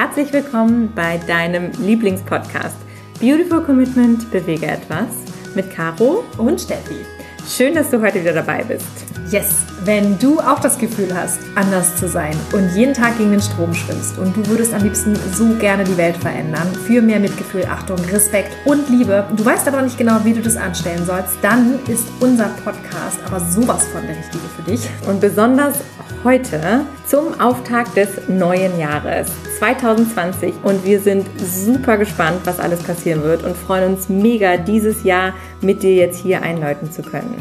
herzlich willkommen bei deinem Lieblingspodcast Beautiful Commitment Bewege etwas mit Caro und Steffi. Schön, dass du heute wieder dabei bist. Yes, wenn du auch das Gefühl hast, anders zu sein und jeden Tag gegen den Strom schwimmst und du würdest am liebsten so gerne die Welt verändern, für mehr Mitgefühl, Achtung, Respekt und Liebe, du weißt aber nicht genau, wie du das anstellen sollst, dann ist unser Podcast aber sowas von der richtige für dich. Und besonders heute zum Auftakt des neuen Jahres 2020 und wir sind super gespannt, was alles passieren wird und freuen uns mega, dieses Jahr mit dir jetzt hier einläuten zu können.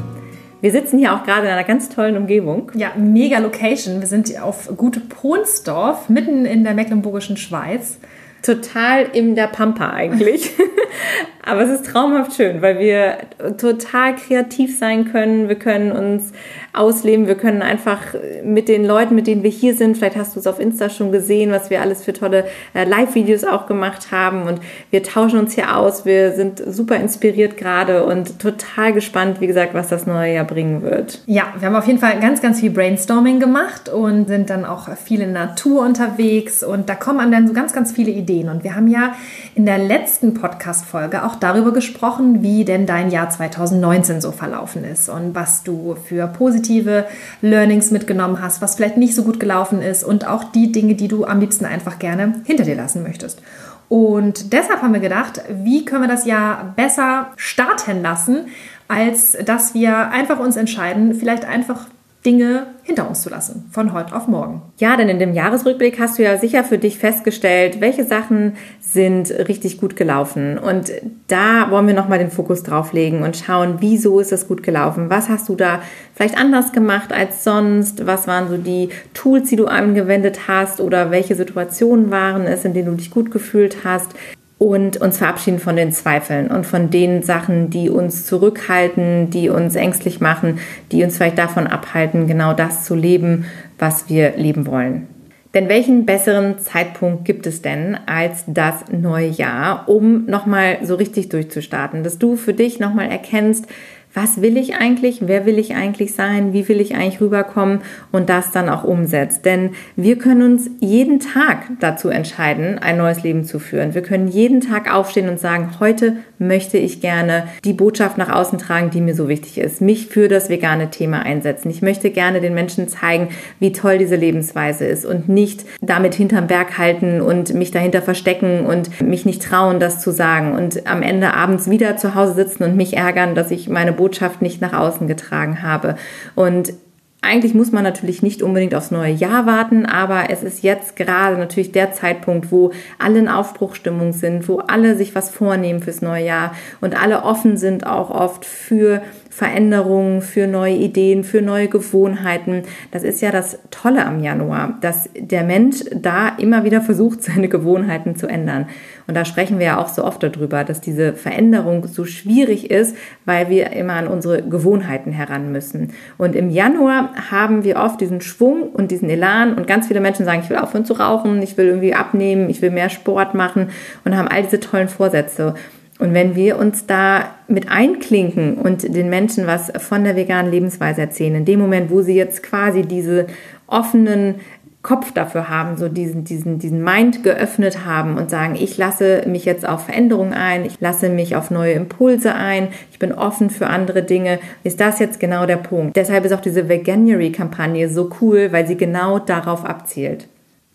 Wir sitzen hier auch gerade in einer ganz tollen Umgebung. Ja, mega Location. Wir sind auf Gute Pohnsdorf, mitten in der mecklenburgischen Schweiz. Total in der Pampa eigentlich. Aber es ist traumhaft schön, weil wir total kreativ sein können. Wir können uns ausleben. Wir können einfach mit den Leuten, mit denen wir hier sind, vielleicht hast du es auf Insta schon gesehen, was wir alles für tolle äh, Live-Videos auch gemacht haben. Und wir tauschen uns hier aus. Wir sind super inspiriert gerade und total gespannt, wie gesagt, was das neue Jahr bringen wird. Ja, wir haben auf jeden Fall ganz, ganz viel Brainstorming gemacht und sind dann auch viel in Natur unterwegs. Und da kommen dann so ganz, ganz viele Ideen. Und wir haben ja in der letzten Podcast-Folge auch darüber gesprochen, wie denn dein Jahr 2019 so verlaufen ist und was du für positive Learnings mitgenommen hast, was vielleicht nicht so gut gelaufen ist und auch die Dinge, die du am liebsten einfach gerne hinter dir lassen möchtest. Und deshalb haben wir gedacht, wie können wir das Jahr besser starten lassen, als dass wir einfach uns entscheiden, vielleicht einfach Dinge hinter uns zu lassen, von heute auf morgen. Ja, denn in dem Jahresrückblick hast du ja sicher für dich festgestellt, welche Sachen sind richtig gut gelaufen. Und da wollen wir nochmal den Fokus drauf legen und schauen, wieso ist es gut gelaufen? Was hast du da vielleicht anders gemacht als sonst? Was waren so die Tools, die du angewendet hast? Oder welche Situationen waren es, in denen du dich gut gefühlt hast? Und uns verabschieden von den Zweifeln und von den Sachen, die uns zurückhalten, die uns ängstlich machen, die uns vielleicht davon abhalten, genau das zu leben, was wir leben wollen. Denn welchen besseren Zeitpunkt gibt es denn als das neue Jahr, um nochmal so richtig durchzustarten, dass du für dich nochmal erkennst, was will ich eigentlich, wer will ich eigentlich sein, wie will ich eigentlich rüberkommen und das dann auch umsetzt. Denn wir können uns jeden Tag dazu entscheiden, ein neues Leben zu führen. Wir können jeden Tag aufstehen und sagen, heute möchte ich gerne die Botschaft nach außen tragen, die mir so wichtig ist, mich für das vegane Thema einsetzen. Ich möchte gerne den Menschen zeigen, wie toll diese Lebensweise ist und nicht damit hinterm Berg halten und mich dahinter verstecken und mich nicht trauen, das zu sagen und am Ende abends wieder zu Hause sitzen und mich ärgern, dass ich meine Botschaft nicht nach außen getragen habe. Und eigentlich muss man natürlich nicht unbedingt aufs neue Jahr warten, aber es ist jetzt gerade natürlich der Zeitpunkt, wo alle in Aufbruchstimmung sind, wo alle sich was vornehmen fürs neue Jahr und alle offen sind auch oft für Veränderungen, für neue Ideen, für neue Gewohnheiten. Das ist ja das Tolle am Januar, dass der Mensch da immer wieder versucht, seine Gewohnheiten zu ändern. Und da sprechen wir ja auch so oft darüber, dass diese Veränderung so schwierig ist, weil wir immer an unsere Gewohnheiten heran müssen. Und im Januar haben wir oft diesen Schwung und diesen Elan und ganz viele Menschen sagen, ich will aufhören zu rauchen, ich will irgendwie abnehmen, ich will mehr Sport machen und haben all diese tollen Vorsätze. Und wenn wir uns da mit einklinken und den Menschen was von der veganen Lebensweise erzählen, in dem Moment, wo sie jetzt quasi diese offenen Kopf dafür haben, so diesen, diesen, diesen Mind geöffnet haben und sagen, ich lasse mich jetzt auf Veränderungen ein, ich lasse mich auf neue Impulse ein, ich bin offen für andere Dinge, ist das jetzt genau der Punkt. Deshalb ist auch diese Veganuary-Kampagne so cool, weil sie genau darauf abzielt.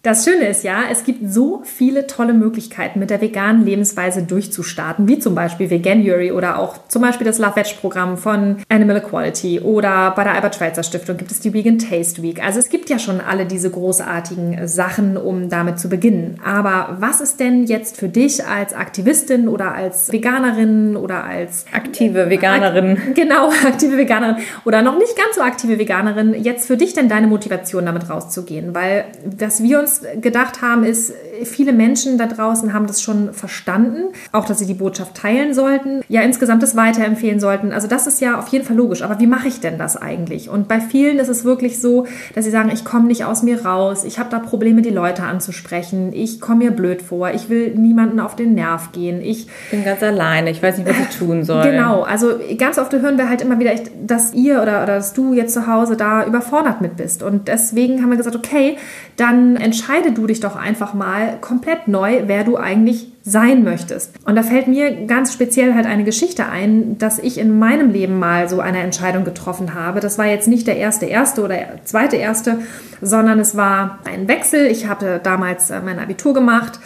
Das Schöne ist ja, es gibt so viele tolle Möglichkeiten, mit der veganen Lebensweise durchzustarten, wie zum Beispiel Veganuary oder auch zum Beispiel das Love Veg Programm von Animal Equality oder bei der Albert Schweitzer Stiftung gibt es die Vegan Taste Week. Also es gibt ja schon alle diese großartigen Sachen, um damit zu beginnen. Aber was ist denn jetzt für dich als Aktivistin oder als Veganerin oder als aktive Veganerin? Ak genau, aktive Veganerin oder noch nicht ganz so aktive Veganerin jetzt für dich denn deine Motivation damit rauszugehen? Weil, dass wir uns gedacht haben, ist, viele Menschen da draußen haben das schon verstanden, auch dass sie die Botschaft teilen sollten, ja insgesamt das weiterempfehlen sollten. Also das ist ja auf jeden Fall logisch. Aber wie mache ich denn das eigentlich? Und bei vielen ist es wirklich so, dass sie sagen, ich komme nicht aus mir raus, ich habe da Probleme, die Leute anzusprechen, ich komme mir blöd vor, ich will niemanden auf den Nerv gehen, ich bin ganz alleine, ich weiß nicht, was ich tun soll. Genau, also ganz oft hören wir halt immer wieder, dass ihr oder, oder dass du jetzt zu Hause da überfordert mit bist. Und deswegen haben wir gesagt, okay, dann entscheide du dich doch einfach mal komplett neu, wer du eigentlich sein möchtest. Und da fällt mir ganz speziell halt eine Geschichte ein, dass ich in meinem Leben mal so eine Entscheidung getroffen habe. Das war jetzt nicht der erste erste oder zweite erste, sondern es war ein Wechsel. Ich hatte damals äh, mein Abitur gemacht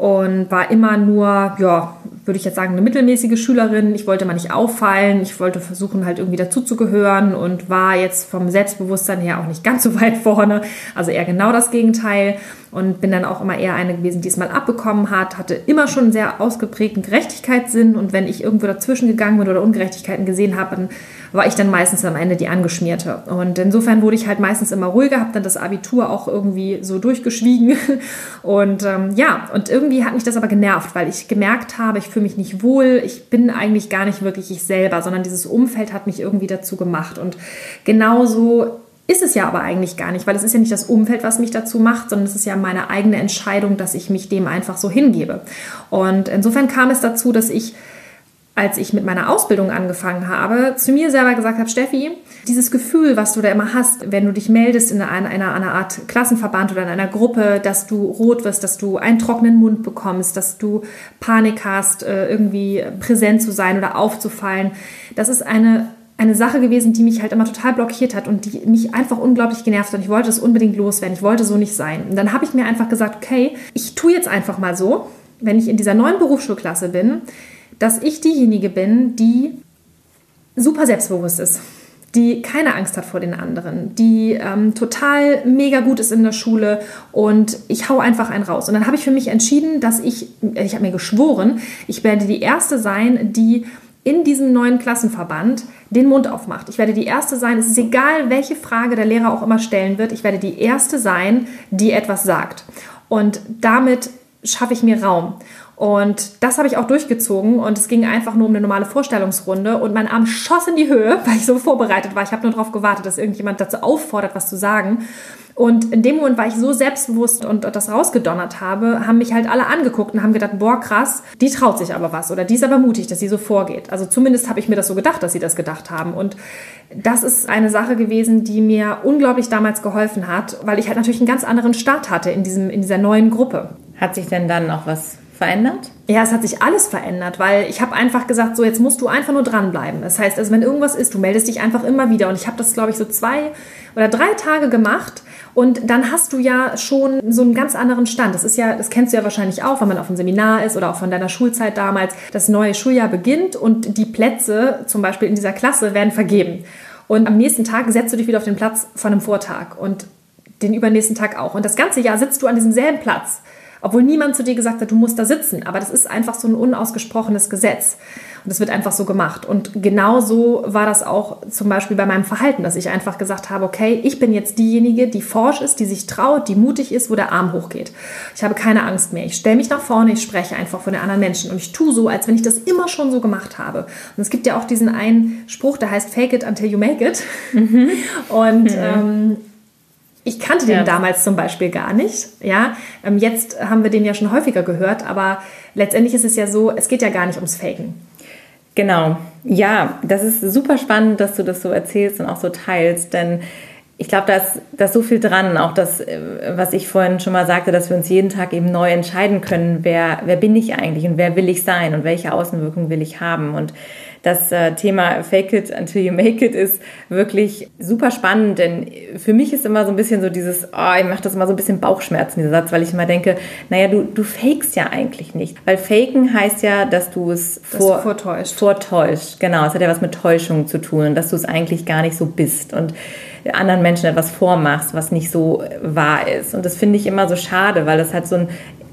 und war immer nur, ja, würde ich jetzt sagen, eine mittelmäßige Schülerin. Ich wollte mal nicht auffallen, ich wollte versuchen, halt irgendwie dazuzugehören und war jetzt vom Selbstbewusstsein her auch nicht ganz so weit vorne. Also eher genau das Gegenteil und bin dann auch immer eher eine gewesen, die es mal abbekommen hat, hatte immer schon einen sehr ausgeprägten Gerechtigkeitssinn und wenn ich irgendwo dazwischen gegangen bin oder Ungerechtigkeiten gesehen habe, dann war ich dann meistens am Ende die Angeschmierte. Und insofern wurde ich halt meistens immer ruhiger, habe dann das Abitur auch irgendwie so durchgeschwiegen. Und ähm, ja, und irgendwie hat mich das aber genervt, weil ich gemerkt habe, ich fühle mich nicht wohl, ich bin eigentlich gar nicht wirklich ich selber, sondern dieses Umfeld hat mich irgendwie dazu gemacht. Und genauso ist es ja aber eigentlich gar nicht, weil es ist ja nicht das Umfeld, was mich dazu macht, sondern es ist ja meine eigene Entscheidung, dass ich mich dem einfach so hingebe. Und insofern kam es dazu, dass ich als ich mit meiner Ausbildung angefangen habe, zu mir selber gesagt habe, Steffi, dieses Gefühl, was du da immer hast, wenn du dich meldest in einer, einer, einer Art Klassenverband oder in einer Gruppe, dass du rot wirst, dass du einen trockenen Mund bekommst, dass du Panik hast, äh, irgendwie präsent zu sein oder aufzufallen, das ist eine eine Sache gewesen, die mich halt immer total blockiert hat und die mich einfach unglaublich genervt hat. Ich wollte es unbedingt loswerden. Ich wollte so nicht sein. Und dann habe ich mir einfach gesagt, okay, ich tue jetzt einfach mal so, wenn ich in dieser neuen Berufsschulklasse bin, dass ich diejenige bin, die super selbstbewusst ist, die keine Angst hat vor den anderen, die ähm, total mega gut ist in der Schule und ich hau einfach einen raus. Und dann habe ich für mich entschieden, dass ich, ich habe mir geschworen, ich werde die Erste sein, die in diesem neuen Klassenverband den Mund aufmacht. Ich werde die Erste sein, es ist egal, welche Frage der Lehrer auch immer stellen wird, ich werde die Erste sein, die etwas sagt. Und damit schaffe ich mir Raum. Und das habe ich auch durchgezogen und es ging einfach nur um eine normale Vorstellungsrunde und mein Arm schoss in die Höhe, weil ich so vorbereitet war. Ich habe nur darauf gewartet, dass irgendjemand dazu auffordert, was zu sagen. Und in dem Moment war ich so selbstbewusst und das rausgedonnert habe, haben mich halt alle angeguckt und haben gedacht, boah, krass, die traut sich aber was oder die ist aber mutig, dass sie so vorgeht. Also zumindest habe ich mir das so gedacht, dass sie das gedacht haben. Und das ist eine Sache gewesen, die mir unglaublich damals geholfen hat, weil ich halt natürlich einen ganz anderen Start hatte in, diesem, in dieser neuen Gruppe. Hat sich denn dann noch was verändert? Ja, es hat sich alles verändert, weil ich habe einfach gesagt, so jetzt musst du einfach nur dranbleiben. Das heißt, also wenn irgendwas ist, du meldest dich einfach immer wieder. Und ich habe das, glaube ich, so zwei oder drei Tage gemacht. Und dann hast du ja schon so einen ganz anderen Stand. Das ist ja, das kennst du ja wahrscheinlich auch, wenn man auf einem Seminar ist oder auch von deiner Schulzeit damals. Das neue Schuljahr beginnt und die Plätze, zum Beispiel in dieser Klasse, werden vergeben. Und am nächsten Tag setzt du dich wieder auf den Platz von einem Vortag und den übernächsten Tag auch. Und das ganze Jahr sitzt du an diesem selben Platz. Obwohl niemand zu dir gesagt hat, du musst da sitzen. Aber das ist einfach so ein unausgesprochenes Gesetz. Und das wird einfach so gemacht. Und genau so war das auch zum Beispiel bei meinem Verhalten, dass ich einfach gesagt habe, okay, ich bin jetzt diejenige, die forsch ist, die sich traut, die mutig ist, wo der Arm hochgeht. Ich habe keine Angst mehr. Ich stelle mich nach vorne, ich spreche einfach von den anderen Menschen. Und ich tue so, als wenn ich das immer schon so gemacht habe. Und es gibt ja auch diesen einen Spruch, der heißt Fake it until you make it. Mhm. Und mhm. Ähm, ich kannte den ja. damals zum Beispiel gar nicht. Ja, ähm, jetzt haben wir den ja schon häufiger gehört, aber letztendlich ist es ja so, es geht ja gar nicht ums Faken. Genau. Ja, das ist super spannend, dass du das so erzählst und auch so teilst, denn ich glaube, da ist, da ist so viel dran. Auch das, äh, was ich vorhin schon mal sagte, dass wir uns jeden Tag eben neu entscheiden können, wer, wer bin ich eigentlich und wer will ich sein und welche Außenwirkung will ich haben. Und das äh, Thema Fake it until you make it ist wirklich super spannend, denn für mich ist immer so ein bisschen so dieses, oh, ich mache das immer so ein bisschen Bauchschmerzen, dieser Satz, weil ich immer denke, naja, du, du fakest ja eigentlich nicht. Weil faken heißt ja, dass du es vor, du vortäuscht. vortäuscht. Genau, es hat ja was mit Täuschung zu tun, dass du es eigentlich gar nicht so bist und anderen Menschen etwas vormachst, was nicht so wahr ist. Und das finde ich immer so schade, weil das hat so ein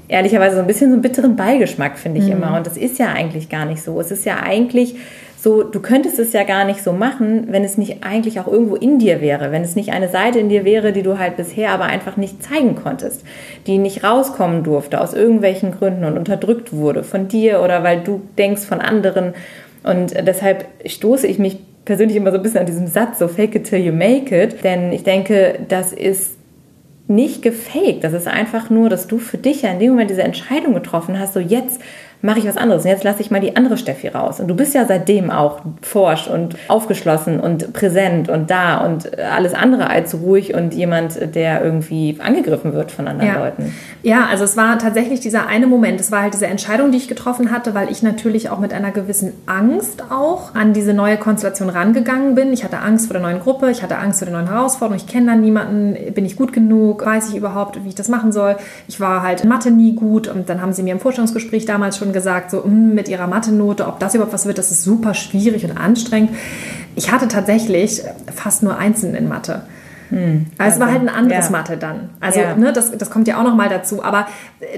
ehrlicherweise so ein bisschen so einen bitteren Beigeschmack, finde ich mhm. immer. Und das ist ja eigentlich gar nicht so. Es ist ja eigentlich so, du könntest es ja gar nicht so machen, wenn es nicht eigentlich auch irgendwo in dir wäre, wenn es nicht eine Seite in dir wäre, die du halt bisher aber einfach nicht zeigen konntest, die nicht rauskommen durfte aus irgendwelchen Gründen und unterdrückt wurde von dir oder weil du denkst von anderen. Und deshalb stoße ich mich persönlich immer so ein bisschen an diesem Satz, so fake it till you make it, denn ich denke, das ist nicht gefaked. Das ist einfach nur, dass du für dich ja in dem Moment diese Entscheidung getroffen hast, so jetzt mache ich was anderes. Und jetzt lasse ich mal die andere Steffi raus. Und du bist ja seitdem auch forsch und aufgeschlossen und präsent und da und alles andere als ruhig und jemand, der irgendwie angegriffen wird von anderen ja. Leuten. Ja, also es war tatsächlich dieser eine Moment. Es war halt diese Entscheidung, die ich getroffen hatte, weil ich natürlich auch mit einer gewissen Angst auch an diese neue Konstellation rangegangen bin. Ich hatte Angst vor der neuen Gruppe, ich hatte Angst vor der neuen Herausforderung. Ich kenne da niemanden, bin ich gut genug, weiß ich überhaupt, wie ich das machen soll. Ich war halt in Mathe nie gut und dann haben sie mir im Vorstellungsgespräch damals schon gesagt, so mm, mit ihrer Mathe-Note, ob das überhaupt was wird, das ist super schwierig und anstrengend. Ich hatte tatsächlich fast nur Einsen in Mathe. Hm, also es war halt ein anderes ja. Mathe dann. Also ja. ne, das, das kommt ja auch noch mal dazu. Aber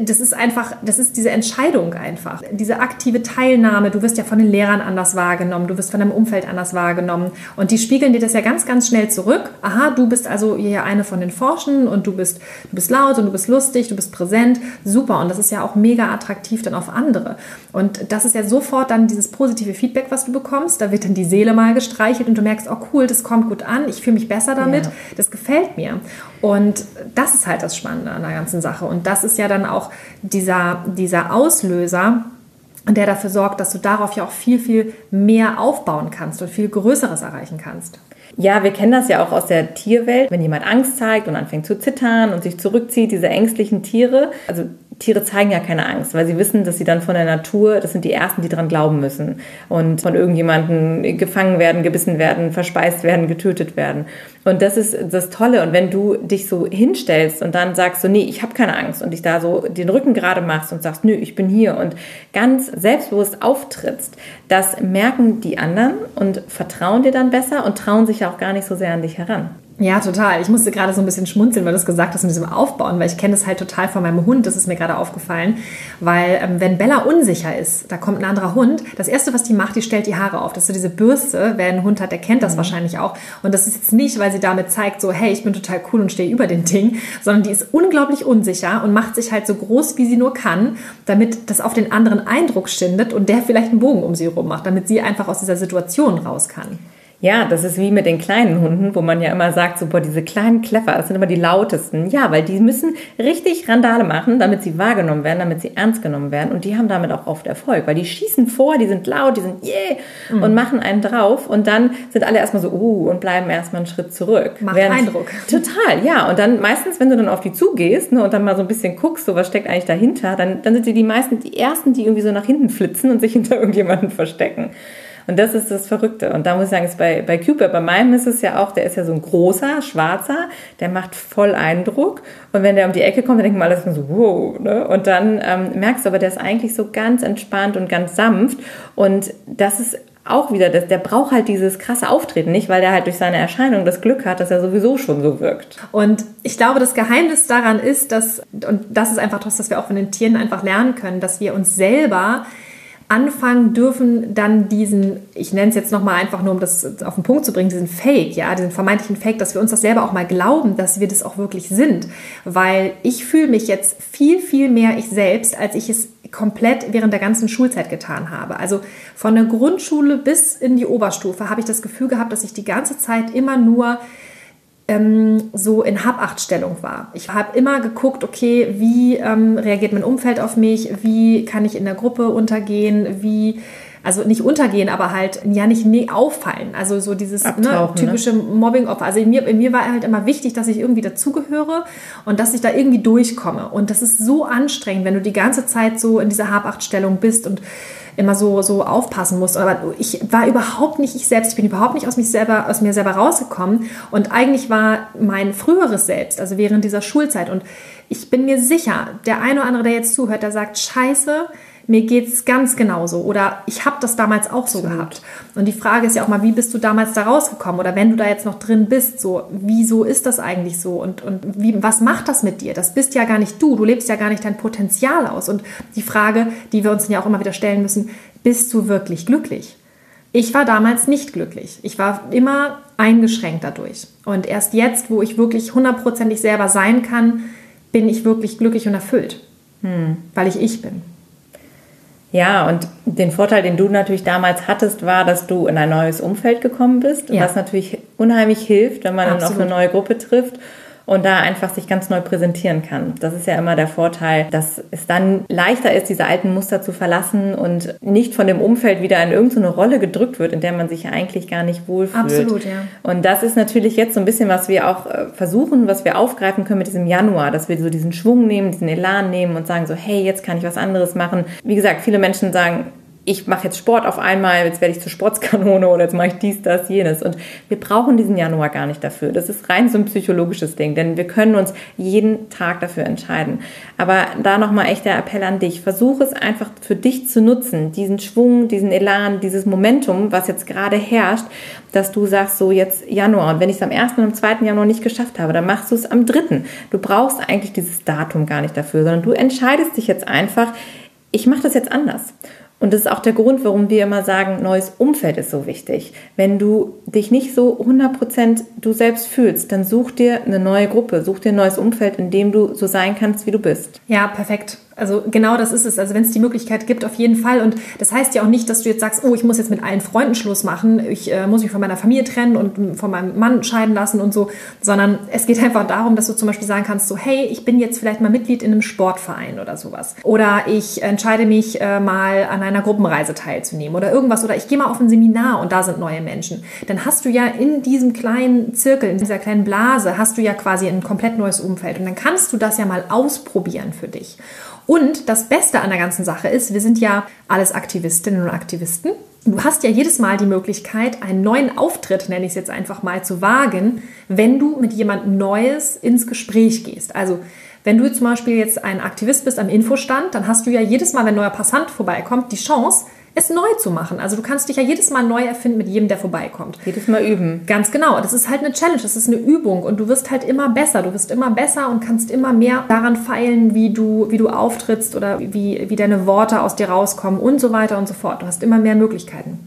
das ist einfach, das ist diese Entscheidung einfach. Diese aktive Teilnahme, du wirst ja von den Lehrern anders wahrgenommen, du wirst von deinem Umfeld anders wahrgenommen. Und die spiegeln dir das ja ganz, ganz schnell zurück. Aha, du bist also hier eine von den Forschen und du bist, du bist laut und du bist lustig, du bist präsent. Super. Und das ist ja auch mega attraktiv dann auf andere. Und das ist ja sofort dann dieses positive Feedback, was du bekommst. Da wird dann die Seele mal gestreichelt und du merkst, oh cool, das kommt gut an, ich fühle mich besser damit. Ja das gefällt mir. Und das ist halt das Spannende an der ganzen Sache. Und das ist ja dann auch dieser, dieser Auslöser, der dafür sorgt, dass du darauf ja auch viel, viel mehr aufbauen kannst und viel Größeres erreichen kannst. Ja, wir kennen das ja auch aus der Tierwelt, wenn jemand Angst zeigt und anfängt zu zittern und sich zurückzieht, diese ängstlichen Tiere. Also Tiere zeigen ja keine Angst, weil sie wissen, dass sie dann von der Natur, das sind die Ersten, die daran glauben müssen und von irgendjemandem gefangen werden, gebissen werden, verspeist werden, getötet werden. Und das ist das Tolle. Und wenn du dich so hinstellst und dann sagst so, nee, ich habe keine Angst und dich da so den Rücken gerade machst und sagst, nö, ich bin hier und ganz selbstbewusst auftrittst, das merken die anderen und vertrauen dir dann besser und trauen sich auch gar nicht so sehr an dich heran. Ja, total. Ich musste gerade so ein bisschen schmunzeln, weil du es gesagt hast mit diesem Aufbauen, weil ich kenne das halt total von meinem Hund. Das ist mir gerade aufgefallen. Weil ähm, wenn Bella unsicher ist, da kommt ein anderer Hund, das Erste, was die macht, die stellt die Haare auf. Das ist so diese Bürste. Wer einen Hund hat, der kennt das mhm. wahrscheinlich auch. Und das ist jetzt nicht, weil sie damit zeigt, so, hey, ich bin total cool und stehe über den Ding, sondern die ist unglaublich unsicher und macht sich halt so groß, wie sie nur kann, damit das auf den anderen Eindruck schindet und der vielleicht einen Bogen um sie rum macht, damit sie einfach aus dieser Situation raus kann. Ja, das ist wie mit den kleinen Hunden, wo man ja immer sagt, boah, diese kleinen Kleffer, das sind immer die lautesten. Ja, weil die müssen richtig Randale machen, damit sie wahrgenommen werden, damit sie ernst genommen werden. Und die haben damit auch oft Erfolg, weil die schießen vor, die sind laut, die sind yeah mhm. und machen einen drauf. Und dann sind alle erstmal so, uh, und bleiben erstmal einen Schritt zurück. Macht Während, Eindruck. Total, ja. Und dann meistens, wenn du dann auf die zugehst ne, und dann mal so ein bisschen guckst, so was steckt eigentlich dahinter, dann, dann sind sie die meisten, die ersten, die irgendwie so nach hinten flitzen und sich hinter irgendjemanden verstecken. Und das ist das Verrückte. Und da muss ich sagen, ist bei, bei Cupid, bei meinem ist es ja auch, der ist ja so ein großer, schwarzer, der macht voll Eindruck. Und wenn der um die Ecke kommt, dann denkt man alles so, wow. Ne? Und dann ähm, merkst du aber, der ist eigentlich so ganz entspannt und ganz sanft. Und das ist auch wieder, das, der braucht halt dieses krasse Auftreten nicht, weil der halt durch seine Erscheinung das Glück hat, dass er sowieso schon so wirkt. Und ich glaube, das Geheimnis daran ist, dass, und das ist einfach das, was wir auch von den Tieren einfach lernen können, dass wir uns selber anfangen dürfen, dann diesen, ich nenne es jetzt nochmal einfach nur, um das auf den Punkt zu bringen, diesen Fake, ja, diesen vermeintlichen Fake, dass wir uns das selber auch mal glauben, dass wir das auch wirklich sind. Weil ich fühle mich jetzt viel, viel mehr ich selbst, als ich es komplett während der ganzen Schulzeit getan habe. Also von der Grundschule bis in die Oberstufe habe ich das Gefühl gehabt, dass ich die ganze Zeit immer nur ähm, so in Habachtstellung war. Ich habe immer geguckt, okay, wie ähm, reagiert mein Umfeld auf mich, wie kann ich in der Gruppe untergehen, wie also nicht untergehen, aber halt ja nicht nee, auffallen. Also so dieses ne, ne? typische ne? Mobbing-Opfer. Also in mir, in mir war halt immer wichtig, dass ich irgendwie dazugehöre und dass ich da irgendwie durchkomme. Und das ist so anstrengend, wenn du die ganze Zeit so in dieser Habachtstellung bist und immer so, so aufpassen muss. Aber ich war überhaupt nicht ich selbst. Ich bin überhaupt nicht aus, mich selber, aus mir selber rausgekommen. Und eigentlich war mein früheres Selbst, also während dieser Schulzeit. Und ich bin mir sicher, der eine oder andere, der jetzt zuhört, der sagt, scheiße, mir geht es ganz genauso oder ich habe das damals auch so gehabt. Und die Frage ist ja auch mal, wie bist du damals da rausgekommen oder wenn du da jetzt noch drin bist, so, wieso ist das eigentlich so und, und wie, was macht das mit dir? Das bist ja gar nicht du, du lebst ja gar nicht dein Potenzial aus. Und die Frage, die wir uns ja auch immer wieder stellen müssen, bist du wirklich glücklich? Ich war damals nicht glücklich. Ich war immer eingeschränkt dadurch. Und erst jetzt, wo ich wirklich hundertprozentig selber sein kann, bin ich wirklich glücklich und erfüllt, hm. weil ich ich bin. Ja, und den Vorteil, den du natürlich damals hattest, war, dass du in ein neues Umfeld gekommen bist, ja. was natürlich unheimlich hilft, wenn man Absolut. dann auf eine neue Gruppe trifft und da einfach sich ganz neu präsentieren kann. Das ist ja immer der Vorteil, dass es dann leichter ist, diese alten Muster zu verlassen und nicht von dem Umfeld wieder in irgendeine Rolle gedrückt wird, in der man sich eigentlich gar nicht wohlfühlt. Absolut, ja. Und das ist natürlich jetzt so ein bisschen, was wir auch äh, versuchen, was wir aufgreifen können mit diesem Januar, dass wir so diesen Schwung nehmen, diesen Elan nehmen und sagen so, hey, jetzt kann ich was anderes machen. Wie gesagt, viele Menschen sagen, ich mache jetzt Sport auf einmal, jetzt werde ich zur Sportskanone oder jetzt mache ich dies, das, jenes. Und wir brauchen diesen Januar gar nicht dafür. Das ist rein so ein psychologisches Ding, denn wir können uns jeden Tag dafür entscheiden. Aber da nochmal echt der Appell an dich. Versuch es einfach für dich zu nutzen, diesen Schwung, diesen Elan, dieses Momentum, was jetzt gerade herrscht, dass du sagst, so jetzt Januar. Und wenn ich es am 1. und am 2. Januar nicht geschafft habe, dann machst du es am 3. Du brauchst eigentlich dieses Datum gar nicht dafür, sondern du entscheidest dich jetzt einfach, ich mache das jetzt anders. Und das ist auch der Grund, warum wir immer sagen, neues Umfeld ist so wichtig. Wenn du dich nicht so 100% du selbst fühlst, dann such dir eine neue Gruppe, such dir ein neues Umfeld, in dem du so sein kannst, wie du bist. Ja, perfekt. Also genau das ist es. Also wenn es die Möglichkeit gibt, auf jeden Fall. Und das heißt ja auch nicht, dass du jetzt sagst, oh, ich muss jetzt mit allen Freunden Schluss machen, ich äh, muss mich von meiner Familie trennen und von meinem Mann scheiden lassen und so, sondern es geht einfach darum, dass du zum Beispiel sagen kannst, so, hey, ich bin jetzt vielleicht mal Mitglied in einem Sportverein oder sowas. Oder ich entscheide mich äh, mal an einer Gruppenreise teilzunehmen oder irgendwas. Oder ich gehe mal auf ein Seminar und da sind neue Menschen. Dann hast du ja in diesem kleinen Zirkel, in dieser kleinen Blase, hast du ja quasi ein komplett neues Umfeld. Und dann kannst du das ja mal ausprobieren für dich. Und das Beste an der ganzen Sache ist, wir sind ja alles Aktivistinnen und Aktivisten. Du hast ja jedes Mal die Möglichkeit, einen neuen Auftritt, nenne ich es jetzt einfach mal, zu wagen, wenn du mit jemand Neues ins Gespräch gehst. Also wenn du zum Beispiel jetzt ein Aktivist bist am Infostand, dann hast du ja jedes Mal, wenn ein neuer Passant vorbeikommt, die Chance, es neu zu machen. Also du kannst dich ja jedes Mal neu erfinden mit jedem, der vorbeikommt. Jedes Mal üben. Ganz genau. Das ist halt eine Challenge, das ist eine Übung und du wirst halt immer besser. Du wirst immer besser und kannst immer mehr daran feilen, wie du, wie du auftrittst oder wie, wie deine Worte aus dir rauskommen und so weiter und so fort. Du hast immer mehr Möglichkeiten.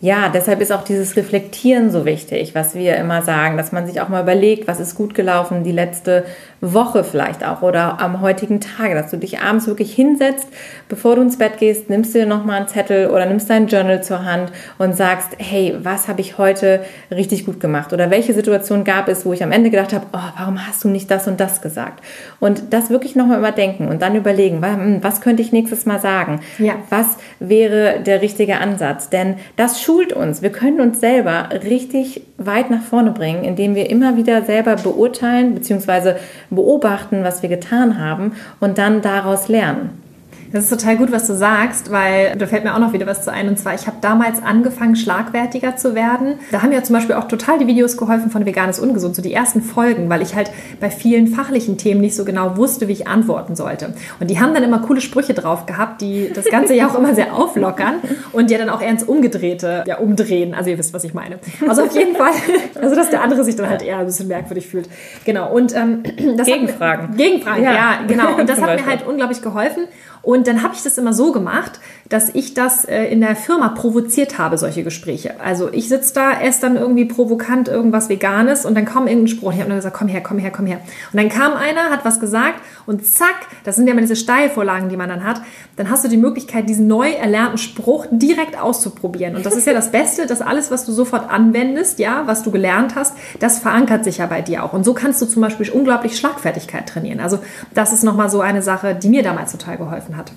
Ja, deshalb ist auch dieses Reflektieren so wichtig, was wir immer sagen, dass man sich auch mal überlegt, was ist gut gelaufen die letzte Woche vielleicht auch oder am heutigen Tage, dass du dich abends wirklich hinsetzt, bevor du ins Bett gehst, nimmst du dir nochmal einen Zettel oder nimmst dein Journal zur Hand und sagst, hey, was habe ich heute richtig gut gemacht oder welche Situation gab es, wo ich am Ende gedacht habe, oh, warum hast du nicht das und das gesagt? Und das wirklich nochmal überdenken und dann überlegen, hm, was könnte ich nächstes Mal sagen? Ja. Was wäre der richtige Ansatz? Denn das schult uns. Wir können uns selber richtig weit nach vorne bringen, indem wir immer wieder selber beurteilen bzw beobachten, was wir getan haben und dann daraus lernen. Das ist total gut, was du sagst, weil da fällt mir auch noch wieder was zu ein. Und zwar, ich habe damals angefangen, schlagwertiger zu werden. Da haben mir zum Beispiel auch total die Videos geholfen von Veganes Ungesund, so die ersten Folgen, weil ich halt bei vielen fachlichen Themen nicht so genau wusste, wie ich antworten sollte. Und die haben dann immer coole Sprüche drauf gehabt, die das Ganze ja auch immer sehr auflockern und ja dann auch eher ins Umgedrehte ja, umdrehen. Also ihr wisst, was ich meine. Also auf jeden Fall, also dass der andere sich dann halt eher ein bisschen merkwürdig fühlt. Genau. Und ähm, das Gegenfragen. Hat, Gegenfragen, ja, ja genau. Und das hat mir halt unglaublich geholfen. Und dann habe ich das immer so gemacht, dass ich das äh, in der Firma provoziert habe, solche Gespräche. Also ich sitze da, esse dann irgendwie provokant irgendwas Veganes und dann kommt irgendein Spruch. Ich habe dann gesagt, komm her, komm her, komm her. Und dann kam einer, hat was gesagt und zack, das sind ja immer diese Steilvorlagen, die man dann hat, dann hast du die Möglichkeit, diesen neu erlernten Spruch direkt auszuprobieren. Und das ist ja das Beste, dass alles, was du sofort anwendest, ja, was du gelernt hast, das verankert sich ja bei dir auch. Und so kannst du zum Beispiel unglaublich Schlagfertigkeit trainieren. Also das ist nochmal so eine Sache, die mir damals total geholfen hat.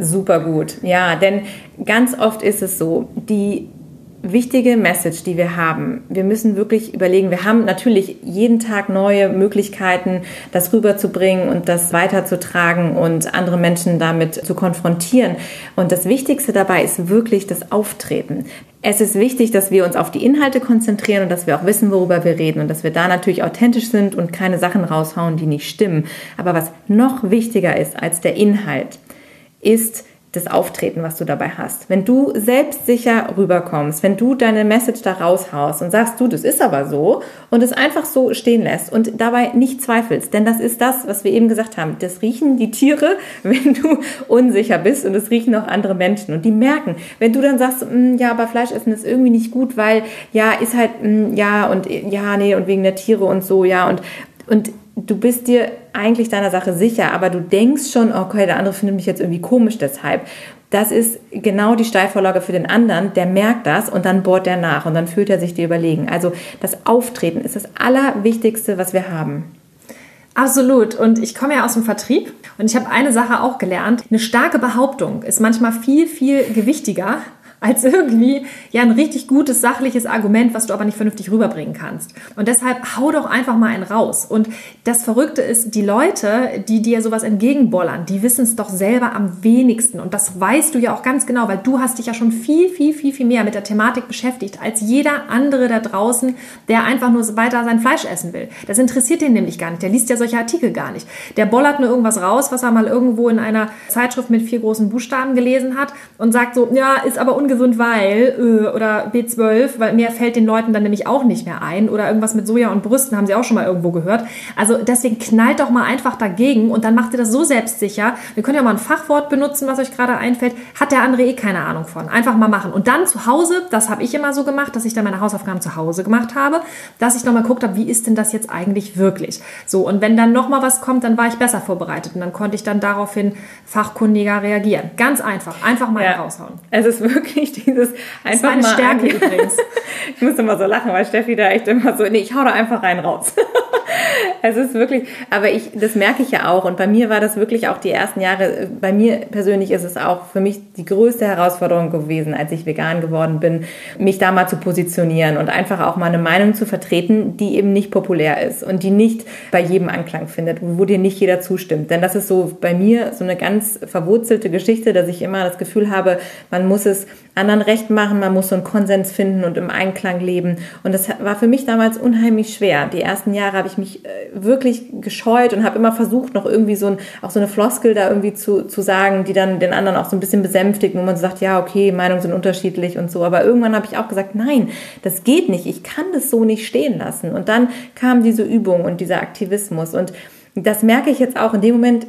Super gut. Ja, denn ganz oft ist es so, die wichtige Message, die wir haben. Wir müssen wirklich überlegen, wir haben natürlich jeden Tag neue Möglichkeiten, das rüberzubringen und das weiterzutragen und andere Menschen damit zu konfrontieren. Und das Wichtigste dabei ist wirklich das Auftreten. Es ist wichtig, dass wir uns auf die Inhalte konzentrieren und dass wir auch wissen, worüber wir reden und dass wir da natürlich authentisch sind und keine Sachen raushauen, die nicht stimmen. Aber was noch wichtiger ist als der Inhalt, ist das Auftreten, was du dabei hast. Wenn du selbstsicher rüberkommst, wenn du deine Message da raushaust und sagst, du, das ist aber so und es einfach so stehen lässt und dabei nicht zweifelst, denn das ist das, was wir eben gesagt haben. Das riechen die Tiere, wenn du unsicher bist und es riechen auch andere Menschen und die merken, wenn du dann sagst, mm, ja, aber Fleisch essen ist irgendwie nicht gut, weil ja, ist halt, mm, ja und ja, nee und wegen der Tiere und so, ja und und du bist dir eigentlich deiner Sache sicher, aber du denkst schon, okay, der andere findet mich jetzt irgendwie komisch deshalb. Das ist genau die Steilvorlage für den anderen, der merkt das und dann bohrt er nach und dann fühlt er sich dir überlegen. Also das Auftreten ist das Allerwichtigste, was wir haben. Absolut. Und ich komme ja aus dem Vertrieb und ich habe eine Sache auch gelernt. Eine starke Behauptung ist manchmal viel, viel gewichtiger als irgendwie ja ein richtig gutes sachliches Argument, was du aber nicht vernünftig rüberbringen kannst. Und deshalb hau doch einfach mal einen raus. Und das Verrückte ist, die Leute, die dir sowas entgegenbollern, die wissen es doch selber am wenigsten. Und das weißt du ja auch ganz genau, weil du hast dich ja schon viel, viel, viel, viel mehr mit der Thematik beschäftigt als jeder andere da draußen, der einfach nur weiter sein Fleisch essen will. Das interessiert den nämlich gar nicht. Der liest ja solche Artikel gar nicht. Der bollert nur irgendwas raus, was er mal irgendwo in einer Zeitschrift mit vier großen Buchstaben gelesen hat und sagt so, ja, ist aber ungefähr ungesund, weil äh, oder B12, weil mehr fällt den Leuten dann nämlich auch nicht mehr ein oder irgendwas mit Soja und Brüsten haben sie auch schon mal irgendwo gehört. Also deswegen knallt doch mal einfach dagegen und dann macht ihr das so selbstsicher. Wir können ja mal ein Fachwort benutzen, was euch gerade einfällt. Hat der andere eh keine Ahnung von. Einfach mal machen. Und dann zu Hause, das habe ich immer so gemacht, dass ich dann meine Hausaufgaben zu Hause gemacht habe, dass ich nochmal geguckt habe, wie ist denn das jetzt eigentlich wirklich? So, und wenn dann nochmal was kommt, dann war ich besser vorbereitet und dann konnte ich dann daraufhin fachkundiger reagieren. Ganz einfach. Einfach mal ja. raushauen. Es ist wirklich wirklich dieses einfach das war eine Stärke übrigens. ich muss immer so lachen, weil Steffi da echt immer so, nee, ich hau da einfach rein raus. es ist wirklich, aber ich, das merke ich ja auch. Und bei mir war das wirklich auch die ersten Jahre. Bei mir persönlich ist es auch für mich die größte Herausforderung gewesen, als ich vegan geworden bin, mich da mal zu positionieren und einfach auch mal eine Meinung zu vertreten, die eben nicht populär ist und die nicht bei jedem Anklang findet, wo dir nicht jeder zustimmt. Denn das ist so bei mir so eine ganz verwurzelte Geschichte, dass ich immer das Gefühl habe, man muss es anderen recht machen, man muss so einen Konsens finden und im Einklang leben. Und das war für mich damals unheimlich schwer. Die ersten Jahre habe ich mich äh, wirklich gescheut und habe immer versucht, noch irgendwie so ein, auch so eine Floskel da irgendwie zu, zu sagen, die dann den anderen auch so ein bisschen besänftigt, wo man sagt, ja, okay, Meinungen sind unterschiedlich und so. Aber irgendwann habe ich auch gesagt, nein, das geht nicht. Ich kann das so nicht stehen lassen. Und dann kam diese Übung und dieser Aktivismus. Und das merke ich jetzt auch in dem Moment,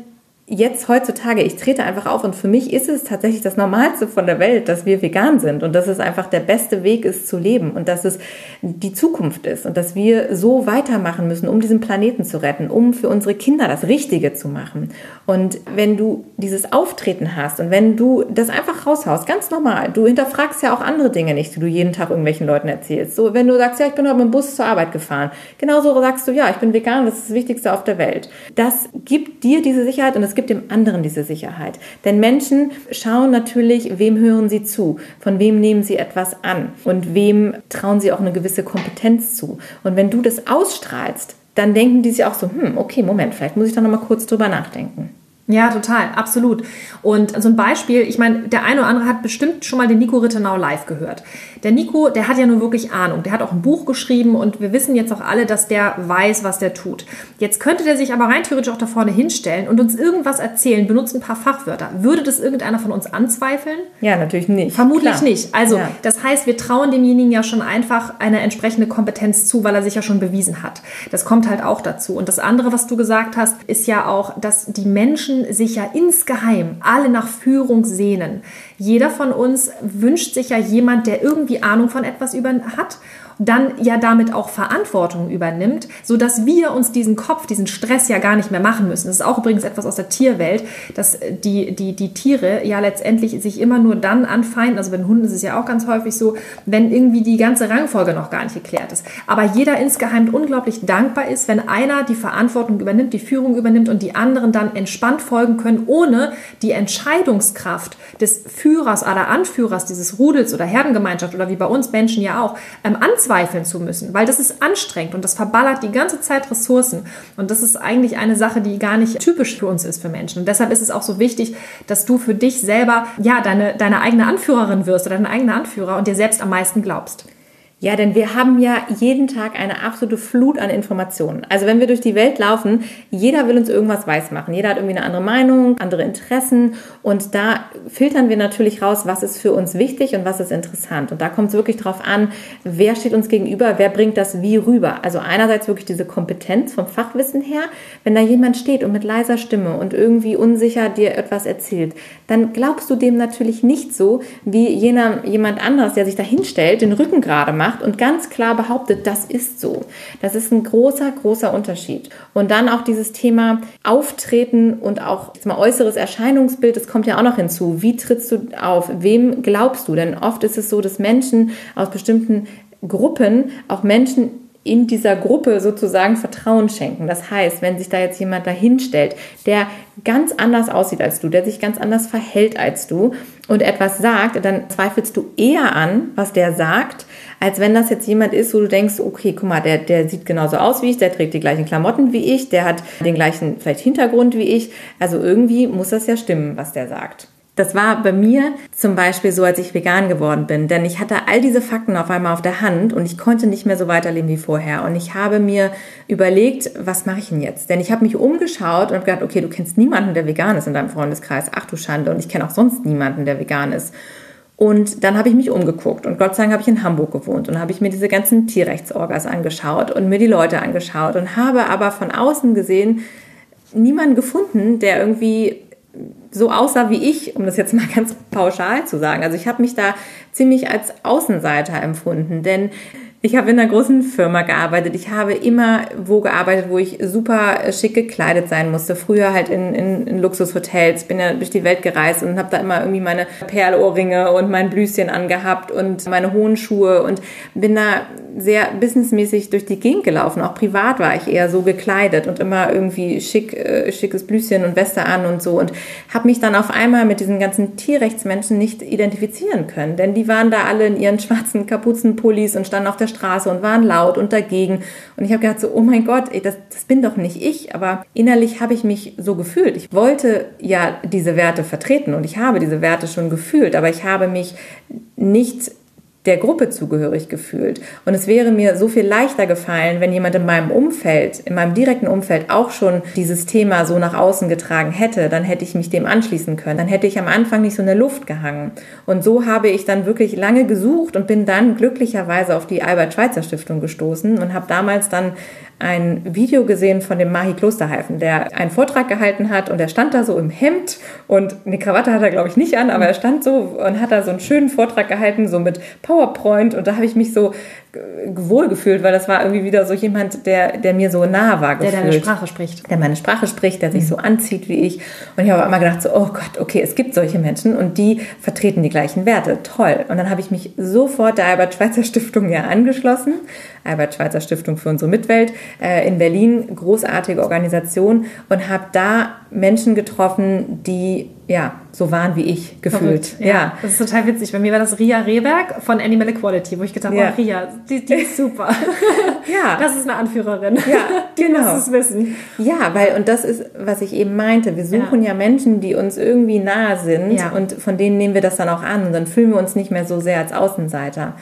jetzt heutzutage, ich trete einfach auf und für mich ist es tatsächlich das Normalste von der Welt, dass wir vegan sind und dass es einfach der beste Weg ist zu leben und dass es die Zukunft ist und dass wir so weitermachen müssen, um diesen Planeten zu retten, um für unsere Kinder das Richtige zu machen. Und wenn du dieses Auftreten hast und wenn du das einfach raushaust, ganz normal, du hinterfragst ja auch andere Dinge nicht, die du jeden Tag irgendwelchen Leuten erzählst. So, wenn du sagst, ja, ich bin heute mit dem Bus zur Arbeit gefahren, genauso sagst du, ja, ich bin vegan, das ist das Wichtigste auf der Welt. Das gibt dir diese Sicherheit und es gibt gibt dem anderen diese Sicherheit. Denn Menschen schauen natürlich, wem hören sie zu, von wem nehmen sie etwas an und wem trauen sie auch eine gewisse Kompetenz zu. Und wenn du das ausstrahlst, dann denken die sich auch so, hm, okay, Moment, vielleicht muss ich da noch mal kurz drüber nachdenken. Ja, total, absolut. Und so ein Beispiel, ich meine, der eine oder andere hat bestimmt schon mal den Nico Rittenau live gehört. Der Nico, der hat ja nur wirklich Ahnung. Der hat auch ein Buch geschrieben und wir wissen jetzt auch alle, dass der weiß, was der tut. Jetzt könnte der sich aber rein theoretisch auch da vorne hinstellen und uns irgendwas erzählen, benutzt ein paar Fachwörter. Würde das irgendeiner von uns anzweifeln? Ja, natürlich nicht. Vermutlich Klar. nicht. Also, ja. das heißt, wir trauen demjenigen ja schon einfach eine entsprechende Kompetenz zu, weil er sich ja schon bewiesen hat. Das kommt halt auch dazu. Und das andere, was du gesagt hast, ist ja auch, dass die Menschen sich ja insgeheim alle nach Führung sehnen. Jeder von uns wünscht sich ja jemand, der irgendwie Ahnung von etwas über hat dann ja damit auch Verantwortung übernimmt, so dass wir uns diesen Kopf, diesen Stress ja gar nicht mehr machen müssen. Das ist auch übrigens etwas aus der Tierwelt, dass die, die, die Tiere ja letztendlich sich immer nur dann anfeinden, also bei den Hunden ist es ja auch ganz häufig so, wenn irgendwie die ganze Rangfolge noch gar nicht geklärt ist. Aber jeder insgeheim unglaublich dankbar ist, wenn einer die Verantwortung übernimmt, die Führung übernimmt und die anderen dann entspannt folgen können, ohne die Entscheidungskraft des Führers oder Anführers dieses Rudels oder Herdengemeinschaft oder wie bei uns Menschen ja auch ähm, anzweifeln anzweifeln zu müssen, weil das ist anstrengend und das verballert die ganze Zeit Ressourcen. Und das ist eigentlich eine Sache, die gar nicht typisch für uns ist, für Menschen. Und deshalb ist es auch so wichtig, dass du für dich selber, ja, deine, deine eigene Anführerin wirst oder dein eigener Anführer und dir selbst am meisten glaubst. Ja, denn wir haben ja jeden Tag eine absolute Flut an Informationen. Also wenn wir durch die Welt laufen, jeder will uns irgendwas weismachen. Jeder hat irgendwie eine andere Meinung, andere Interessen. Und da filtern wir natürlich raus, was ist für uns wichtig und was ist interessant. Und da kommt es wirklich drauf an, wer steht uns gegenüber, wer bringt das wie rüber. Also einerseits wirklich diese Kompetenz vom Fachwissen her. Wenn da jemand steht und mit leiser Stimme und irgendwie unsicher dir etwas erzählt, dann glaubst du dem natürlich nicht so, wie jener, jemand anderes, der sich da hinstellt, den Rücken gerade macht macht und ganz klar behauptet, das ist so. Das ist ein großer, großer Unterschied. Und dann auch dieses Thema Auftreten und auch jetzt mal äußeres Erscheinungsbild, das kommt ja auch noch hinzu. Wie trittst du auf? Wem glaubst du? Denn oft ist es so, dass Menschen aus bestimmten Gruppen auch Menschen in dieser Gruppe sozusagen Vertrauen schenken. Das heißt, wenn sich da jetzt jemand dahinstellt, der ganz anders aussieht als du, der sich ganz anders verhält als du und etwas sagt, dann zweifelst du eher an, was der sagt, als wenn das jetzt jemand ist, wo du denkst, okay, guck mal, der, der sieht genauso aus wie ich, der trägt die gleichen Klamotten wie ich, der hat den gleichen vielleicht Hintergrund wie ich. Also irgendwie muss das ja stimmen, was der sagt. Das war bei mir zum Beispiel so, als ich vegan geworden bin, denn ich hatte all diese Fakten auf einmal auf der Hand und ich konnte nicht mehr so weiterleben wie vorher. Und ich habe mir überlegt, was mache ich denn jetzt? Denn ich habe mich umgeschaut und gedacht, okay, du kennst niemanden, der vegan ist in deinem Freundeskreis. Ach du Schande. Und ich kenne auch sonst niemanden, der vegan ist. Und dann habe ich mich umgeguckt und Gott sei Dank habe ich in Hamburg gewohnt und habe ich mir diese ganzen Tierrechtsorgas angeschaut und mir die Leute angeschaut und habe aber von außen gesehen niemanden gefunden, der irgendwie so aussah wie ich, um das jetzt mal ganz pauschal zu sagen. Also ich habe mich da ziemlich als Außenseiter empfunden, denn ich habe in einer großen Firma gearbeitet. Ich habe immer wo gearbeitet, wo ich super schick gekleidet sein musste. Früher halt in, in, in Luxushotels. Bin ja durch die Welt gereist und habe da immer irgendwie meine Perlohrringe und mein Blüschen angehabt und meine hohen Schuhe und bin da sehr businessmäßig durch die Gegend gelaufen. Auch privat war ich eher so gekleidet und immer irgendwie schick, äh, schickes Blüschen und Weste an und so und habe mich dann auf einmal mit diesen ganzen Tierrechtsmenschen nicht identifizieren können, denn die waren da alle in ihren schwarzen Kapuzenpullis und standen auf der Straße und waren laut und dagegen. Und ich habe gedacht so, oh mein Gott, ey, das, das bin doch nicht ich. Aber innerlich habe ich mich so gefühlt. Ich wollte ja diese Werte vertreten und ich habe diese Werte schon gefühlt, aber ich habe mich nicht der Gruppe zugehörig gefühlt. Und es wäre mir so viel leichter gefallen, wenn jemand in meinem Umfeld, in meinem direkten Umfeld auch schon dieses Thema so nach außen getragen hätte, dann hätte ich mich dem anschließen können. Dann hätte ich am Anfang nicht so in der Luft gehangen. Und so habe ich dann wirklich lange gesucht und bin dann glücklicherweise auf die Albert-Schweitzer Stiftung gestoßen und habe damals dann ein Video gesehen von dem Mahi Klosterhalfen, der einen Vortrag gehalten hat und er stand da so im Hemd und eine Krawatte hat er glaube ich nicht an, aber er stand so und hat da so einen schönen Vortrag gehalten, so mit PowerPoint und da habe ich mich so wohl gefühlt, weil das war irgendwie wieder so jemand, der, der mir so nah war gefühlt. Der deine Sprache spricht. Der meine Sprache spricht, der sich mhm. so anzieht wie ich. Und ich habe immer gedacht so, oh Gott, okay, es gibt solche Menschen und die vertreten die gleichen Werte. Toll. Und dann habe ich mich sofort der Albert-Schweitzer Stiftung ja angeschlossen. Albert-Schweitzer Stiftung für unsere Mitwelt äh, in Berlin, großartige Organisation und habe da Menschen getroffen, die ja, so waren wie ich gefühlt. Ja. ja. das ist total witzig. Bei mir war das Ria Rehberg von Animal Equality, wo ich gedacht habe, ja. oh, Ria, die, die ist super. ja. Das ist eine Anführerin. Ja, die genau. muss es wissen. Ja, weil, und das ist, was ich eben meinte, wir suchen ja, ja Menschen, die uns irgendwie nahe sind ja. und von denen nehmen wir das dann auch an und dann fühlen wir uns nicht mehr so sehr als Außenseiter.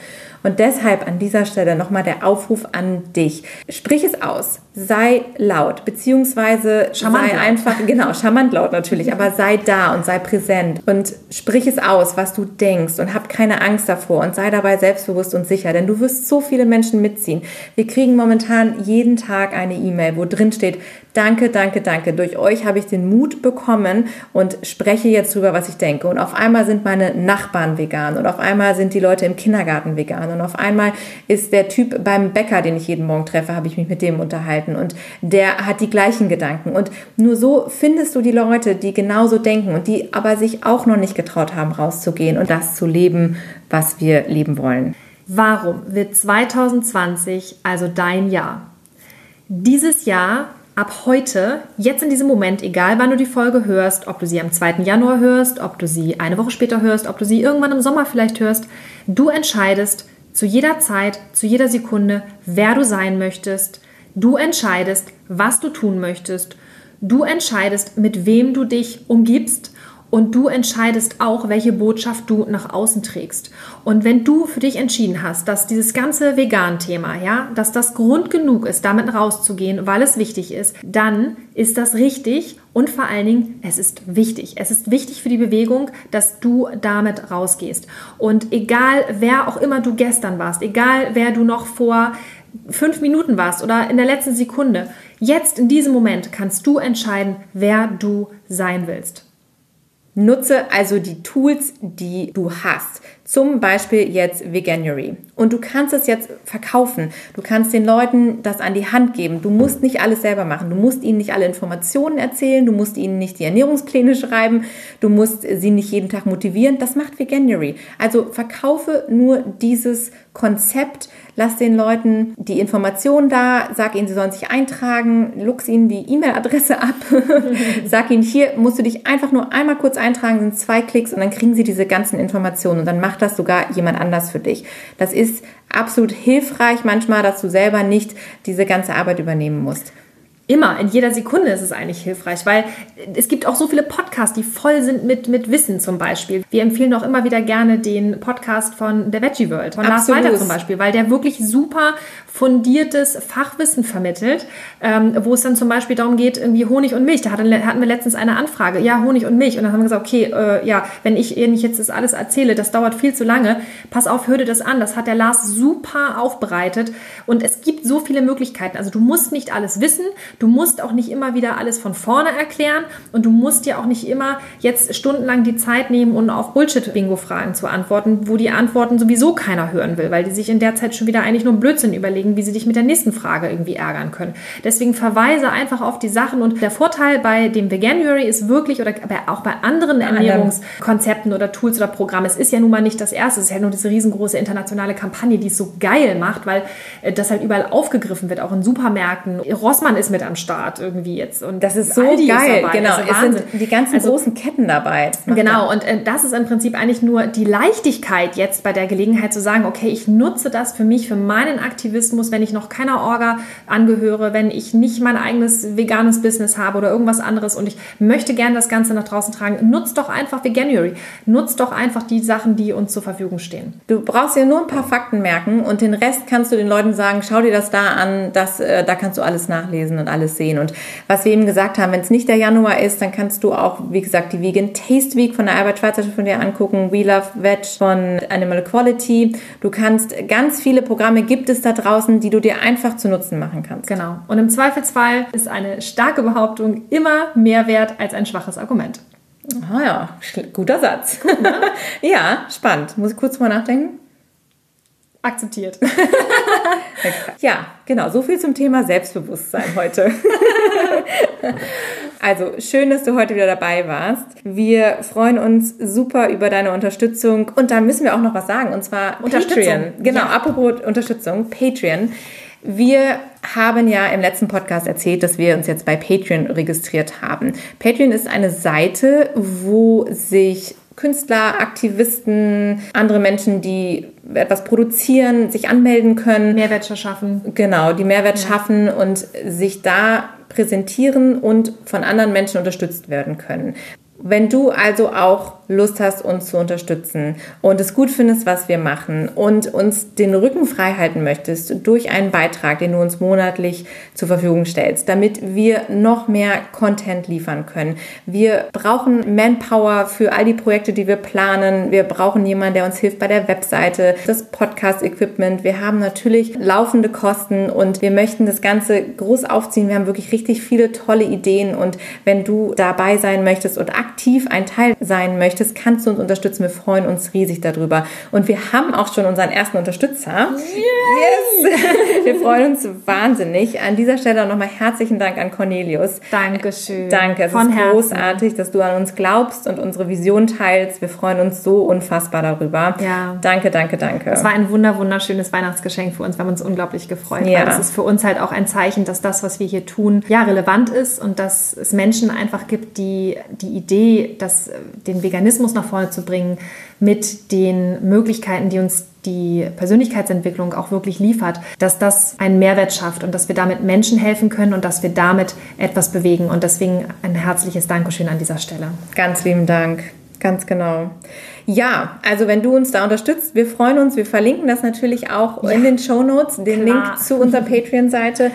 Und deshalb an dieser Stelle nochmal der Aufruf an dich. Sprich es aus. Sei laut, beziehungsweise charmant sei laut. einfach, genau, charmant laut natürlich, aber sei da und sei präsent und sprich es aus, was du denkst und hab keine Angst davor und sei dabei selbstbewusst und sicher, denn du wirst so viele Menschen mitziehen. Wir kriegen momentan jeden Tag eine E-Mail, wo drin steht, Danke, danke, danke. Durch euch habe ich den Mut bekommen und spreche jetzt drüber, was ich denke. Und auf einmal sind meine Nachbarn vegan und auf einmal sind die Leute im Kindergarten vegan und auf einmal ist der Typ beim Bäcker, den ich jeden Morgen treffe, habe ich mich mit dem unterhalten und der hat die gleichen Gedanken. Und nur so findest du die Leute, die genauso denken und die aber sich auch noch nicht getraut haben, rauszugehen und das zu leben, was wir leben wollen. Warum wird 2020 also dein Jahr? Dieses Jahr ab heute, jetzt in diesem Moment, egal wann du die Folge hörst, ob du sie am 2. Januar hörst, ob du sie eine Woche später hörst, ob du sie irgendwann im Sommer vielleicht hörst, du entscheidest zu jeder Zeit, zu jeder Sekunde, wer du sein möchtest. Du entscheidest, was du tun möchtest. Du entscheidest, mit wem du dich umgibst und du entscheidest auch, welche Botschaft du nach außen trägst. Und wenn du für dich entschieden hast, dass dieses ganze Vegan-Thema, ja, dass das Grund genug ist, damit rauszugehen, weil es wichtig ist, dann ist das richtig und vor allen Dingen, es ist wichtig. Es ist wichtig für die Bewegung, dass du damit rausgehst. Und egal, wer auch immer du gestern warst, egal, wer du noch vor fünf Minuten warst oder in der letzten Sekunde, jetzt in diesem Moment kannst du entscheiden, wer du sein willst. Nutze also die Tools, die du hast Zum Beispiel jetzt Veganuary. Und du kannst es jetzt verkaufen. Du kannst den Leuten das an die Hand geben. Du musst nicht alles selber machen. Du musst ihnen nicht alle Informationen erzählen. Du musst ihnen nicht die Ernährungspläne schreiben. Du musst sie nicht jeden Tag motivieren. Das macht Veganuary. Also verkaufe nur dieses Konzept. Lass den Leuten die Informationen da. Sag ihnen, sie sollen sich eintragen. Lux ihnen die E-Mail-Adresse ab. sag ihnen, hier musst du dich einfach nur einmal kurz eintragen. Sind zwei Klicks und dann kriegen sie diese ganzen Informationen. Und dann macht das sogar jemand anders für dich. Das ist absolut hilfreich manchmal, dass du selber nicht diese ganze Arbeit übernehmen musst. Immer, in jeder Sekunde ist es eigentlich hilfreich, weil es gibt auch so viele Podcasts, die voll sind mit, mit Wissen zum Beispiel. Wir empfehlen auch immer wieder gerne den Podcast von der Veggie World, von Lars Weiter zum Beispiel, weil der wirklich super fundiertes Fachwissen vermittelt, ähm, wo es dann zum Beispiel darum geht, irgendwie Honig und Milch. Da hatten, hatten wir letztens eine Anfrage, ja, Honig und Milch. Und dann haben wir gesagt, okay, äh, ja, wenn ich nicht jetzt das alles erzähle, das dauert viel zu lange. Pass auf, hör dir das an. Das hat der Lars super aufbereitet. Und es gibt so viele Möglichkeiten. Also du musst nicht alles wissen, du musst auch nicht immer wieder alles von vorne erklären und du musst dir auch nicht immer jetzt stundenlang die Zeit nehmen, um auf Bullshit-Bingo-Fragen zu antworten, wo die Antworten sowieso keiner hören will, weil die sich in der Zeit schon wieder eigentlich nur Blödsinn überlegen wie sie dich mit der nächsten Frage irgendwie ärgern können. Deswegen verweise einfach auf die Sachen und der Vorteil bei dem Veganuary ist wirklich oder auch bei anderen Ernährungskonzepten oder Tools oder Programmen, es ist ja nun mal nicht das erste, es ist ja nur diese riesengroße internationale Kampagne, die es so geil macht, weil äh, das halt überall aufgegriffen wird, auch in Supermärkten. Rossmann ist mit am Start irgendwie jetzt und das ist so Aldi geil, genau, also es sind die ganzen also, großen Ketten dabei. Genau und äh, das ist im Prinzip eigentlich nur die Leichtigkeit jetzt bei der Gelegenheit zu sagen, okay, ich nutze das für mich, für meinen Aktivismus wenn ich noch keiner Orga angehöre, wenn ich nicht mein eigenes veganes Business habe oder irgendwas anderes und ich möchte gerne das Ganze nach draußen tragen, nutzt doch einfach Veganuary. Nutzt doch einfach die Sachen, die uns zur Verfügung stehen. Du brauchst ja nur ein paar Fakten merken und den Rest kannst du den Leuten sagen, schau dir das da an, das, äh, da kannst du alles nachlesen und alles sehen. Und was wir eben gesagt haben, wenn es nicht der Januar ist, dann kannst du auch, wie gesagt, die Vegan Taste Week von der Albert Schweitzer von dir angucken, We Love Veg von Animal Equality. Du kannst ganz viele Programme gibt es da draußen draußen, die du dir einfach zu Nutzen machen kannst. Genau. Und im Zweifelsfall ist eine starke Behauptung immer mehr wert als ein schwaches Argument. Ah ja, guter Satz. ja, spannend. Muss ich kurz mal nachdenken? Akzeptiert. ja, genau. So viel zum Thema Selbstbewusstsein heute. also schön, dass du heute wieder dabei warst. Wir freuen uns super über deine Unterstützung. Und da müssen wir auch noch was sagen. Und zwar Patreon. Genau, ja. apropos Unterstützung, Patreon. Wir haben ja im letzten Podcast erzählt, dass wir uns jetzt bei Patreon registriert haben. Patreon ist eine Seite, wo sich Künstler, Aktivisten, andere Menschen, die etwas produzieren, sich anmelden können. Mehrwert schaffen. Genau, die Mehrwert ja. schaffen und sich da präsentieren und von anderen Menschen unterstützt werden können. Wenn du also auch Lust hast, uns zu unterstützen und es gut findest, was wir machen und uns den Rücken frei halten möchtest durch einen Beitrag, den du uns monatlich zur Verfügung stellst, damit wir noch mehr Content liefern können. Wir brauchen Manpower für all die Projekte, die wir planen. Wir brauchen jemanden, der uns hilft bei der Webseite, das Podcast-Equipment. Wir haben natürlich laufende Kosten und wir möchten das Ganze groß aufziehen. Wir haben wirklich richtig viele tolle Ideen und wenn du dabei sein möchtest und aktiv ein Teil sein möchtest, kannst du uns unterstützen. Wir freuen uns riesig darüber. Und wir haben auch schon unseren ersten Unterstützer. Yay! Yes! Wir freuen uns wahnsinnig. An dieser Stelle nochmal herzlichen Dank an Cornelius. Dankeschön. Danke. Es Von ist Herzen. großartig, dass du an uns glaubst und unsere Vision teilst. Wir freuen uns so unfassbar darüber. Ja. Danke, danke, danke. Es war ein wunder, wunderschönes Weihnachtsgeschenk für uns. Wir haben uns unglaublich gefreut. Ja. Weil es ist für uns halt auch ein Zeichen, dass das, was wir hier tun, ja, relevant ist und dass es Menschen einfach gibt, die die Idee, dass den Veganismus nach vorne zu bringen mit den Möglichkeiten, die uns die Persönlichkeitsentwicklung auch wirklich liefert, dass das einen Mehrwert schafft und dass wir damit Menschen helfen können und dass wir damit etwas bewegen. Und deswegen ein herzliches Dankeschön an dieser Stelle. Ganz lieben Dank. Ganz genau. Ja, also wenn du uns da unterstützt, wir freuen uns. Wir verlinken das natürlich auch ja. in den Show Notes, den Klar. Link zu unserer Patreon-Seite.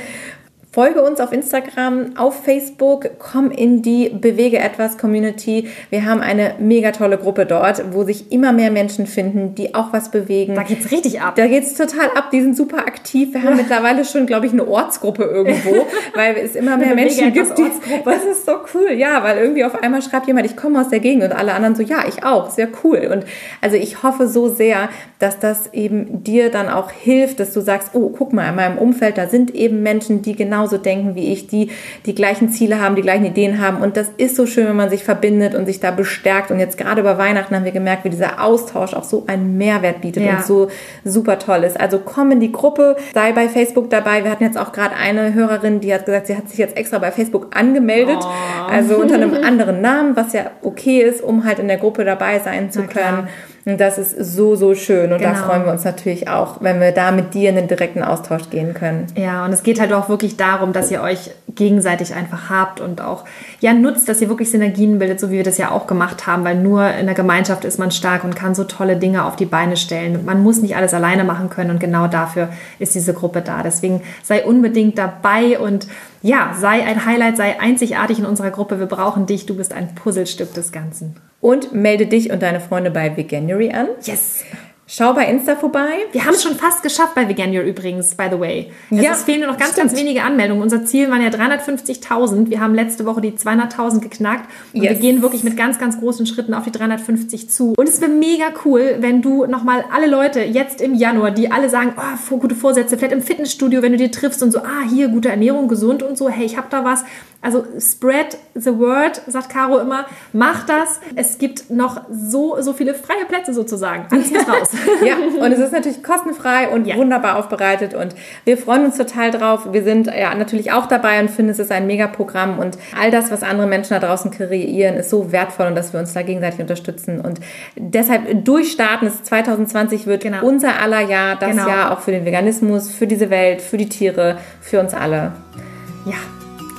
Folge uns auf Instagram, auf Facebook, komm in die Bewege etwas Community. Wir haben eine mega tolle Gruppe dort, wo sich immer mehr Menschen finden, die auch was bewegen. Da geht's richtig ab. Da geht's total ab. Die sind super aktiv. Wir haben mittlerweile schon, glaube ich, eine Ortsgruppe irgendwo, weil es immer mehr Menschen gibt. Die, das ist so cool, ja, weil irgendwie auf einmal schreibt jemand, ich komme aus der Gegend und alle anderen so, ja, ich auch. Sehr cool. Und also ich hoffe so sehr, dass das eben dir dann auch hilft, dass du sagst, oh, guck mal, in meinem Umfeld, da sind eben Menschen, die genau genauso denken wie ich, die die gleichen Ziele haben, die gleichen Ideen haben. Und das ist so schön, wenn man sich verbindet und sich da bestärkt. Und jetzt gerade über Weihnachten haben wir gemerkt, wie dieser Austausch auch so einen Mehrwert bietet ja. und so super toll ist. Also komm in die Gruppe, sei bei Facebook dabei. Wir hatten jetzt auch gerade eine Hörerin, die hat gesagt, sie hat sich jetzt extra bei Facebook angemeldet. Oh. Also unter einem anderen Namen, was ja okay ist, um halt in der Gruppe dabei sein zu können. Und das ist so, so schön. Und genau. da freuen wir uns natürlich auch, wenn wir da mit dir in den direkten Austausch gehen können. Ja, und es geht halt auch wirklich darum, dass ihr euch gegenseitig einfach habt und auch ja nutzt, dass ihr wirklich Synergien bildet, so wie wir das ja auch gemacht haben, weil nur in der Gemeinschaft ist man stark und kann so tolle Dinge auf die Beine stellen. Man muss nicht alles alleine machen können und genau dafür ist diese Gruppe da. Deswegen sei unbedingt dabei und ja, sei ein Highlight, sei einzigartig in unserer Gruppe. Wir brauchen dich. Du bist ein Puzzlestück des Ganzen. Und melde dich und deine Freunde bei Veganuary an. Yes. Schau bei Insta vorbei. Wir haben es schon fast geschafft bei Veganuary übrigens, by the way. Es ja, fehlen nur noch ganz, stimmt. ganz wenige Anmeldungen. Unser Ziel waren ja 350.000. Wir haben letzte Woche die 200.000 geknackt. Und yes. wir gehen wirklich mit ganz, ganz großen Schritten auf die 350 zu. Und es wäre mega cool, wenn du nochmal alle Leute jetzt im Januar, die alle sagen, oh, gute Vorsätze, vielleicht im Fitnessstudio, wenn du dir triffst und so, ah, hier, gute Ernährung, gesund und so, hey, ich habe da was. Also spread the word, sagt Caro immer. Mach das. Es gibt noch so, so viele freie Plätze sozusagen. Alles muss raus. ja, und es ist natürlich kostenfrei und ja. wunderbar aufbereitet und wir freuen uns total drauf. Wir sind ja natürlich auch dabei und finden, es ist ein Megaprogramm und all das, was andere Menschen da draußen kreieren, ist so wertvoll und dass wir uns da gegenseitig unterstützen und deshalb durchstarten. Es 2020 wird genau. unser aller Jahr, das genau. Jahr auch für den Veganismus, für diese Welt, für die Tiere, für uns alle. Ja,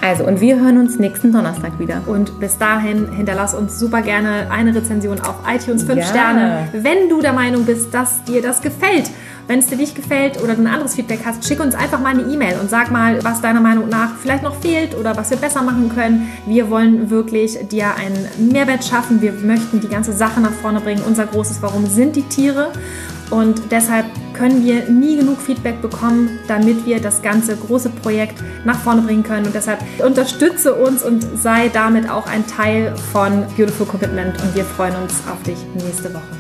also, und wir hören uns nächsten Donnerstag wieder. Und bis dahin hinterlass uns super gerne eine Rezension auf iTunes 5 ja. Sterne. Wenn du der Meinung bist, dass dir das gefällt, wenn es dir nicht gefällt oder du ein anderes Feedback hast, schick uns einfach mal eine E-Mail und sag mal, was deiner Meinung nach vielleicht noch fehlt oder was wir besser machen können. Wir wollen wirklich dir einen Mehrwert schaffen. Wir möchten die ganze Sache nach vorne bringen. Unser großes Warum sind die Tiere. Und deshalb können wir nie genug Feedback bekommen, damit wir das ganze große Projekt nach vorne bringen können. Und deshalb unterstütze uns und sei damit auch ein Teil von Beautiful Commitment. Und wir freuen uns auf dich nächste Woche.